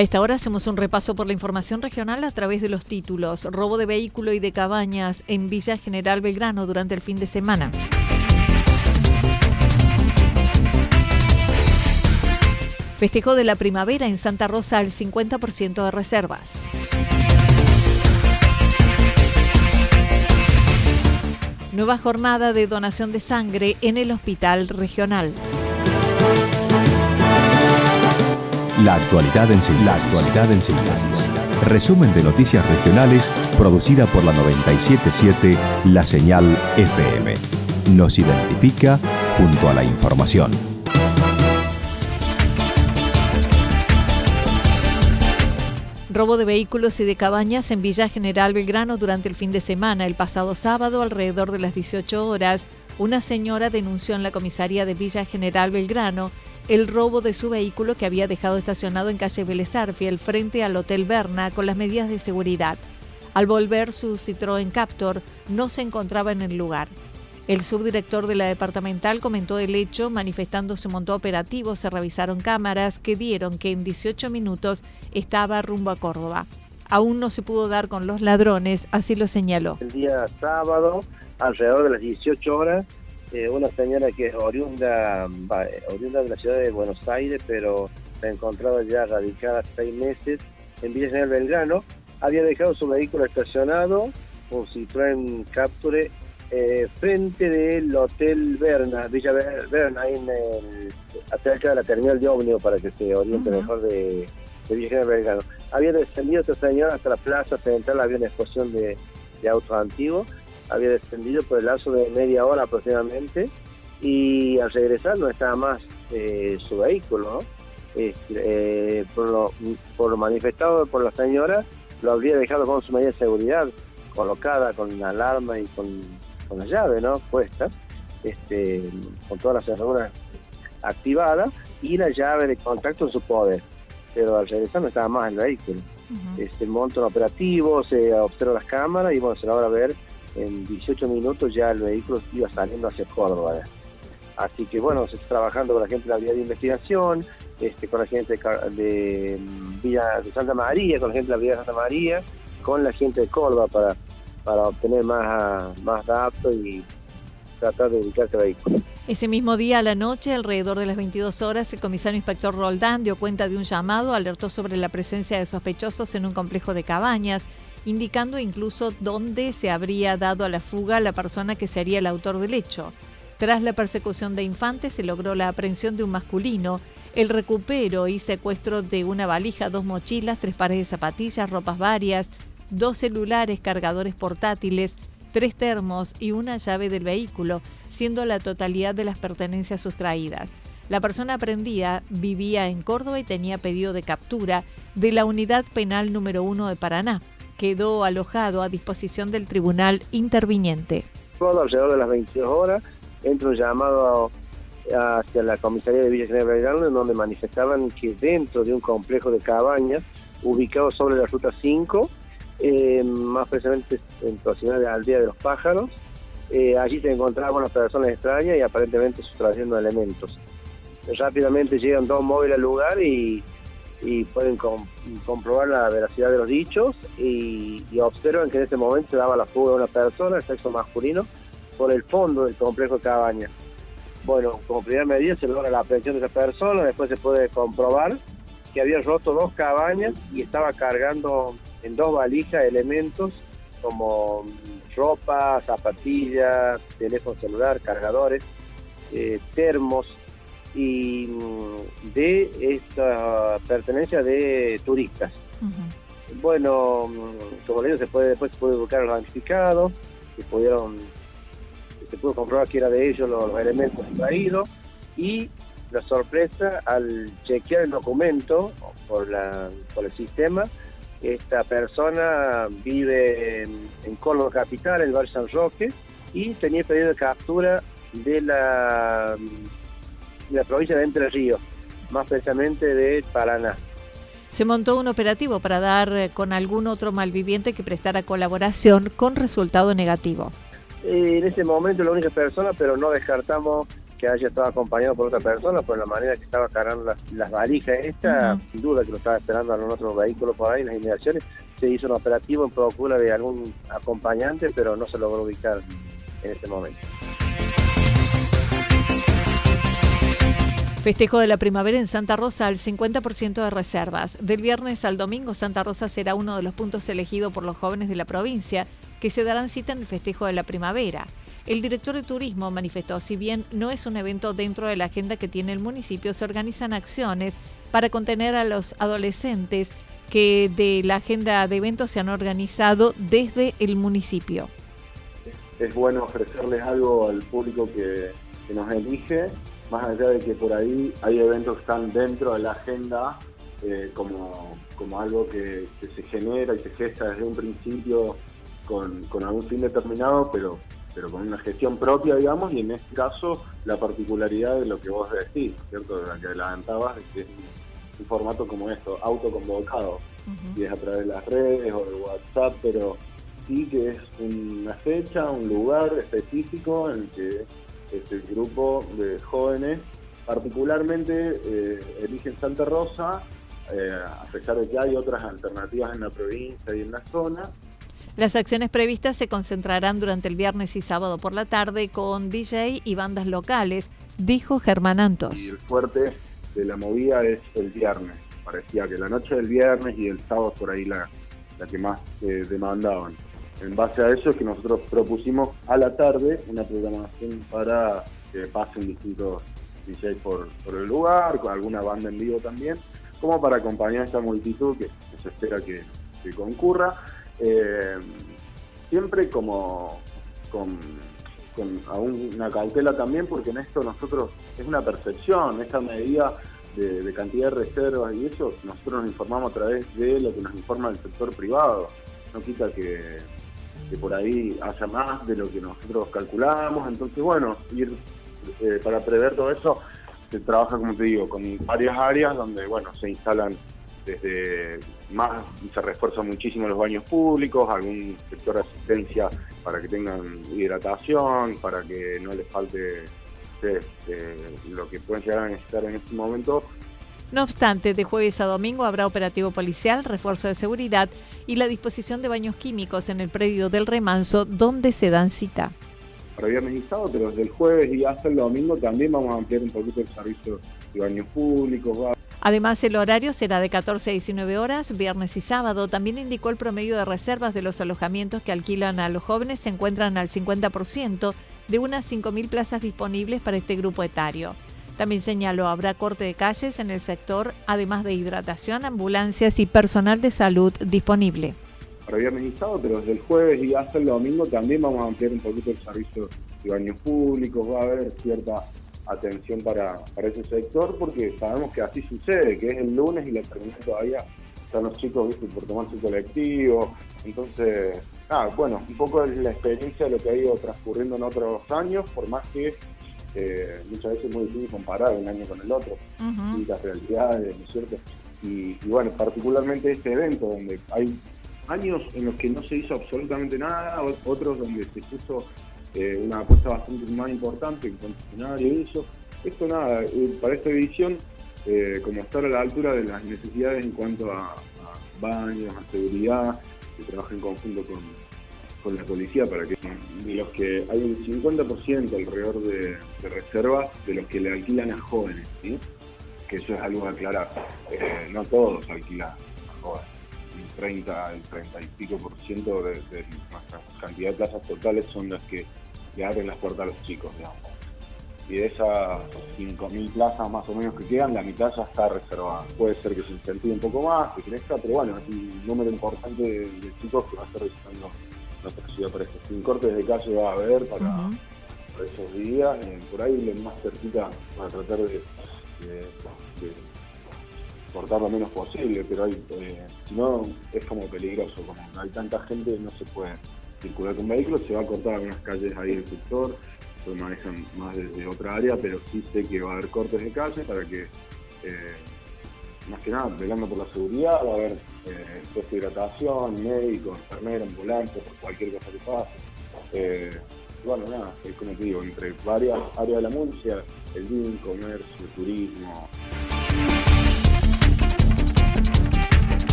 A esta hora hacemos un repaso por la información regional a través de los títulos. Robo de vehículo y de cabañas en Villa General Belgrano durante el fin de semana. Festejo de la primavera en Santa Rosa al 50% de reservas. Nueva jornada de donación de sangre en el Hospital Regional. La actualidad en síntesis. La actualidad en síntesis. Resumen de noticias regionales producida por la 977 La Señal FM. Nos identifica junto a la información. Robo de vehículos y de cabañas en Villa General Belgrano durante el fin de semana. El pasado sábado, alrededor de las 18 horas, una señora denunció en la comisaría de Villa General Belgrano el robo de su vehículo que había dejado estacionado en calle al frente al Hotel Berna con las medidas de seguridad. Al volver su Citroën Captor no se encontraba en el lugar. El subdirector de la departamental comentó el hecho, manifestando se montó operativo, se revisaron cámaras que dieron que en 18 minutos estaba rumbo a Córdoba. Aún no se pudo dar con los ladrones, así lo señaló. El día sábado, alrededor de las 18 horas, eh, una señora que es oriunda, oriunda de la ciudad de Buenos Aires, pero se encontraba ya radicada seis meses en Villa General Belgrano, había dejado su vehículo estacionado, un Citroën Capture, eh, frente del Hotel Berna, Villa Berna, ahí en el, cerca de la terminal de ómnibus para que se oriente mejor de, de Villa General Belgrano. Había descendido esta señora hasta la plaza central, había una exposición de, de autos antiguos, había descendido por el lazo de media hora aproximadamente y al regresar no estaba más eh, su vehículo. Eh, por, lo, por lo manifestado por la señora, lo habría dejado con su medida de seguridad colocada con la alarma y con, con la llave ¿no? puesta, este, con todas las cerraduras activadas y la llave de contacto en su poder. Pero al regresar no estaba más el vehículo. este, monto operativo, se observa las cámaras y bueno, se logra ver en 18 minutos ya el vehículo iba saliendo hacia Córdoba. Así que bueno, se está trabajando con la gente de la vía de investigación, este, con la gente de, mm, Villa de Santa María, con la gente de la Vía de Santa María, con la gente de Córdoba para, para obtener más, más datos y tratar de ubicar ese vehículo. Ese mismo día a la noche, alrededor de las 22 horas, el comisario inspector Roldán dio cuenta de un llamado, alertó sobre la presencia de sospechosos en un complejo de cabañas indicando incluso dónde se habría dado a la fuga la persona que sería el autor del hecho. Tras la persecución de infantes se logró la aprehensión de un masculino, el recupero y secuestro de una valija, dos mochilas, tres pares de zapatillas, ropas varias, dos celulares, cargadores portátiles, tres termos y una llave del vehículo, siendo la totalidad de las pertenencias sustraídas. La persona aprendida vivía en Córdoba y tenía pedido de captura de la Unidad Penal número 1 de Paraná quedó alojado a disposición del tribunal interviniente. Alrededor de las 22 horas entra un llamado hacia la comisaría de Villa General Belgrano en donde manifestaban que dentro de un complejo de cabañas ubicado sobre la ruta 5 eh, más precisamente en proximidad de la aldea de los pájaros. Eh, allí se encontraban unas personas extrañas y aparentemente sustrayendo elementos. Rápidamente llegan dos móviles al lugar y, pueden comprobar la veracidad de los dichos y, observan que en ese momento se daba la fuga de una persona, el sexo masculino, por el fondo del complejo de cabaña. Bueno, como primera medida se logra la aprehensión de esa persona, después se puede comprobar que había roto dos cabañas y estaba cargando en dos valijas elementos como ropa, zapatillas, teléfono celular, cargadores, eh, termos y mm, de esta pertenencia de turistas. Bueno, mm, como le digo, se puede, después se puede buscar los identificados, se pudieron, se pudo comprobar que era de ellos los, elementos extraídos y la sorpresa al chequear el documento por, la, por el sistema, esta persona vive en, en Córdoba Capital, el barrio San Roque, y tenía pedido de captura de la, de la provincia de Entre Ríos, más precisamente de Paraná. Se montó un operativo para dar eh, con algún otro malviviente que prestara colaboración con resultado negativo. Eh, en ese momento la única persona, pero no descartamos que haya estado acompañado por otra persona, por la manera que estaba cargando las, valijas esta, sin duda que lo estaba esperando algún otro vehículo por ahí en las inmediaciones, se hizo un operativo en procura de algún acompañante, pero no se logró ubicar en ese momento. Festejo de la primavera en Santa Rosa al 50% de reservas. Del viernes al domingo Santa Rosa será uno de los puntos elegidos por los jóvenes de la provincia que se darán cita en el festejo de la primavera. El director de turismo manifestó, si bien no es un evento dentro de la agenda que tiene el municipio, se organizan acciones para contener a los adolescentes que de la agenda de eventos se han organizado desde el municipio. Es bueno ofrecerles algo al público que, nos elige, más allá de que por ahí hay eventos que están dentro de la agenda eh, como, como algo que, se genera y se gesta desde un principio con, con algún fin determinado, pero pero con una gestión propia, digamos, y en este caso la particularidad de lo que vos decís, ¿cierto? De la que adelantabas, que es un, formato como esto, autoconvocado, y es a través de las redes o de WhatsApp, pero sí que es una fecha, un lugar específico en el que este grupo de jóvenes particularmente eh, eligen Santa Rosa, eh, a pesar de que hay otras alternativas en la provincia y en la zona, las acciones previstas se concentrarán durante el viernes y sábado por la tarde con DJ y bandas locales, dijo Germán Antos. Y el fuerte de la movida es el viernes. Parecía que la noche del viernes y el sábado por ahí la, la que más eh, demandaban. En base a eso es que nosotros propusimos a la tarde una programación para que pasen distintos DJs por, el lugar, con alguna banda en vivo también, como para acompañar a esta multitud que, se espera que concurra eh, siempre como con, una cautela también, porque en esto nosotros es una percepción, esta medida de, cantidad de reservas y eso, nosotros nos informamos a través de lo que nos informa el sector privado. No quita que, por ahí haya más de lo que nosotros calculamos, entonces bueno, ir eh, para prever todo eso se trabaja, como te digo, con varias áreas donde bueno se instalan desde más se refuerzan muchísimo los baños públicos, algún sector de asistencia para que tengan hidratación, para que no les falte este, lo que pueden llegar a necesitar en este momento. No obstante, de jueves a domingo habrá operativo policial, refuerzo de seguridad y la disposición de baños químicos en el predio del remanso donde se dan cita. Para viernes y sábado, pero desde el jueves y hasta el domingo también vamos a ampliar un poquito el servicio de baños públicos. Además, el horario será de 14 a 19 horas, viernes y sábado. También indicó el promedio de reservas de los alojamientos que alquilan a los jóvenes se encuentran al 50% de unas 5.000 plazas disponibles para este grupo etario. También señaló habrá corte de calles en el sector, además de hidratación, ambulancias y personal de salud disponible. Para viernes y sábado, pero desde el jueves y hasta el domingo también vamos a ampliar un poquito el servicio de baños públicos, va a haber cierta atención para, para ese sector porque sabemos que así sucede, que es el lunes y la termina todavía están los chicos ¿viste? por tomar su colectivo. Entonces, ah, bueno, un poco es la experiencia de lo que ha ido transcurriendo en otros años, por más que eh, muchas veces es muy difícil comparar un año con el otro, y las realidades, ¿no es cierto? Y, y, bueno, particularmente este evento donde hay años en los que no se hizo absolutamente nada, otros donde se puso eh, una apuesta bastante más importante en concesionario y eso. Esto nada, eh, para esta edición, eh, como estar a la altura de las necesidades en cuanto a, baños, a seguridad, que trabaja en conjunto con, con la policía para que de los que hay un 50% alrededor de, de reservas de los que le alquilan a jóvenes, ¿sí? que eso es algo a aclarar. no todos alquilan a jóvenes. El 30, el 30 y pico por ciento de, de nuestra cantidad de plazas totales son las que le abren las puertas a los chicos, digamos. Y de esas 5.000 plazas más o menos que quedan, la mitad ya está reservada. Puede ser que se incentive un poco más, que crezca, pero bueno, es un número importante de, chicos que va a estar visitando nuestra ciudad para. Sin cortes de calle va a haber para, esos días. Eh, por ahí lo más cerquita para tratar de, cortar lo menos posible, pero hay, eh, si no es como peligroso, como hay tanta gente no se puede circular con vehículos, se va a cortar algunas calles ahí del sector, se manejan más desde otra área, pero sí sé que va a haber cortes de calle para que, eh, más que nada, velando por la seguridad, va a haber eh, de hidratación, médicos, enfermeros, ambulantes, por cualquier cosa que pase. Eh, bueno, nada, es como te digo, entre varias áreas de la música, el BIM, comercio, turismo.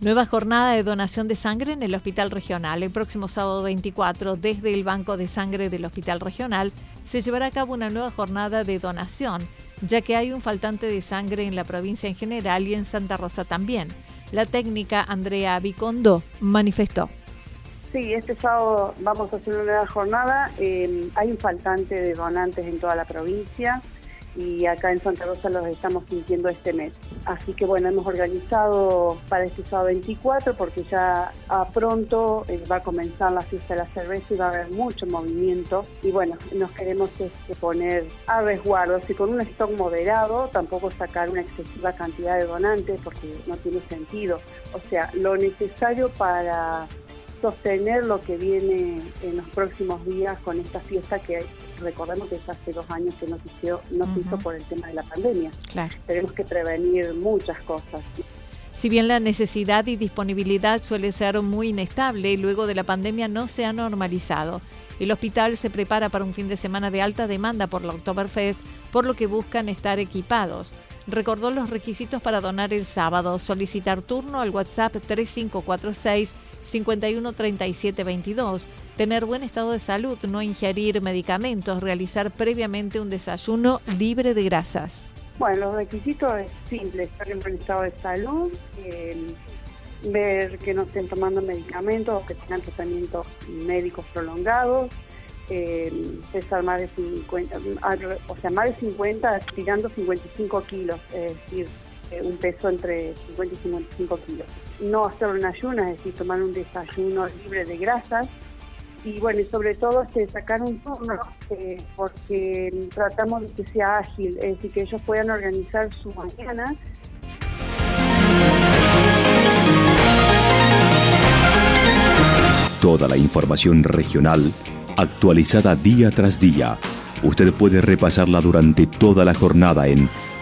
Nueva jornada de donación de sangre en el Hospital Regional. El próximo sábado 24, desde el Banco de Sangre del Hospital Regional, se llevará a cabo una nueva jornada de donación, ya que hay un faltante de sangre en la provincia en general y en Santa Rosa también. La técnica Andrea Vicondo manifestó. Sí, este sábado vamos a hacer una nueva jornada. Eh, hay un faltante de donantes en toda la provincia y acá en Santa Rosa los estamos sintiendo este mes. Así que bueno, hemos organizado para este sábado 24 porque ya a pronto eh, va a comenzar la fiesta de la cerveza y va a haber mucho movimiento y bueno, nos queremos este, poner a resguardo, así con un stock moderado, tampoco sacar una excesiva cantidad de donantes porque no tiene sentido. O sea, lo necesario para sostener lo que viene en los próximos días con esta fiesta que recordemos que es hace dos años que no se hizo, no hizo por el tema de la pandemia. Tenemos que prevenir muchas cosas. Si bien la necesidad y disponibilidad suele ser muy inestable, luego de la pandemia no se ha normalizado. El hospital se prepara para un fin de semana de alta demanda por la Oktoberfest, por lo que buscan estar equipados. Recordó los requisitos para donar el sábado, solicitar turno al WhatsApp 3546 513722, tener buen estado de salud, no ingerir medicamentos, realizar previamente un desayuno libre de grasas. Bueno, los requisitos es simple, estar en buen estado de salud, ver que no estén tomando medicamentos o que tengan tratamientos médicos prolongados, eh, pesar más de 50, o sea, más de 50, tirando 55 kilos, es decir, eh, un peso entre 50 y 55 kilos. No hacer un ayuno, es decir, tomar un desayuno libre de grasas. Y bueno, y sobre todo este, sacar un turno, eh, porque tratamos de que sea ágil, es decir, que ellos puedan organizar su mañana. Toda la información regional actualizada día tras día. Usted puede repasarla durante toda la jornada en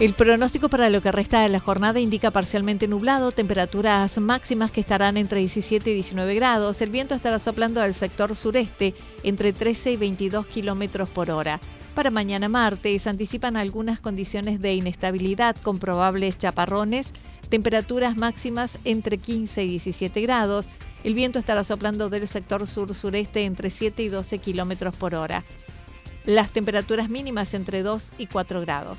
El pronóstico para lo que resta de la jornada indica parcialmente nublado, temperaturas máximas que estarán entre 17 y 19 grados. El viento estará soplando al sector sureste entre 13 y 22 kilómetros por hora. Para mañana martes anticipan algunas condiciones de inestabilidad con probables chaparrones, temperaturas máximas entre 15 y 17 grados. El viento estará soplando del sector sur-sureste entre 7 y 12 kilómetros por hora. Las temperaturas mínimas entre 2 y 4 grados.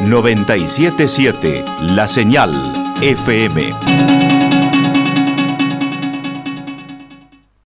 977 La Señal FM.